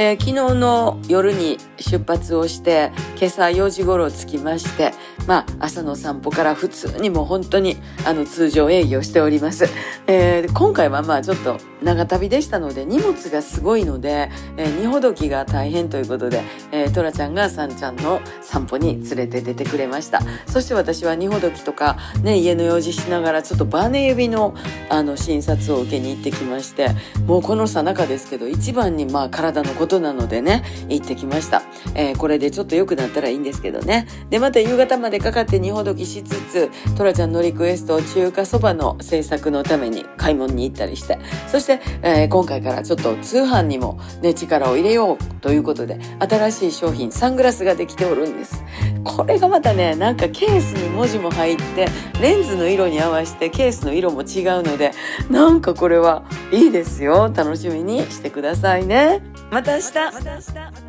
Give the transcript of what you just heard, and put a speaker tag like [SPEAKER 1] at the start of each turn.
[SPEAKER 1] えー、昨日の夜に出発をして今朝4時頃着きましてまあ朝の散歩から普通にも本当にあの通常営業しております、えー、今回はまあちょっと長旅でしたので荷物がすごいので、えー、荷ほどきが大変ということで、えー、トラちゃんがサンちゃんの散歩に連れて出てくれました。そして私は荷ほどきとかね家の用事しながらちょっとバネ指のあの診察を受けに行ってきましてもうこのさなかですけど一番にまあ体のことなのでね行ってきました、えー、これでちょっと良くなったらいいんですけどね。でまた夕方までかかって荷ほどきしつつトラちゃんのリクエスト中華そばの制作のために買い物に行ったりしてそして、えー、今回からちょっと通販にもね力を入れようということで新しい商品サングラスができておるんです。これがまたねなんかケースに文字も入ってレンズの色に合わせてケースの色も違うのでなんかこれはいいですよ。楽しみにしてくださいね。また明日。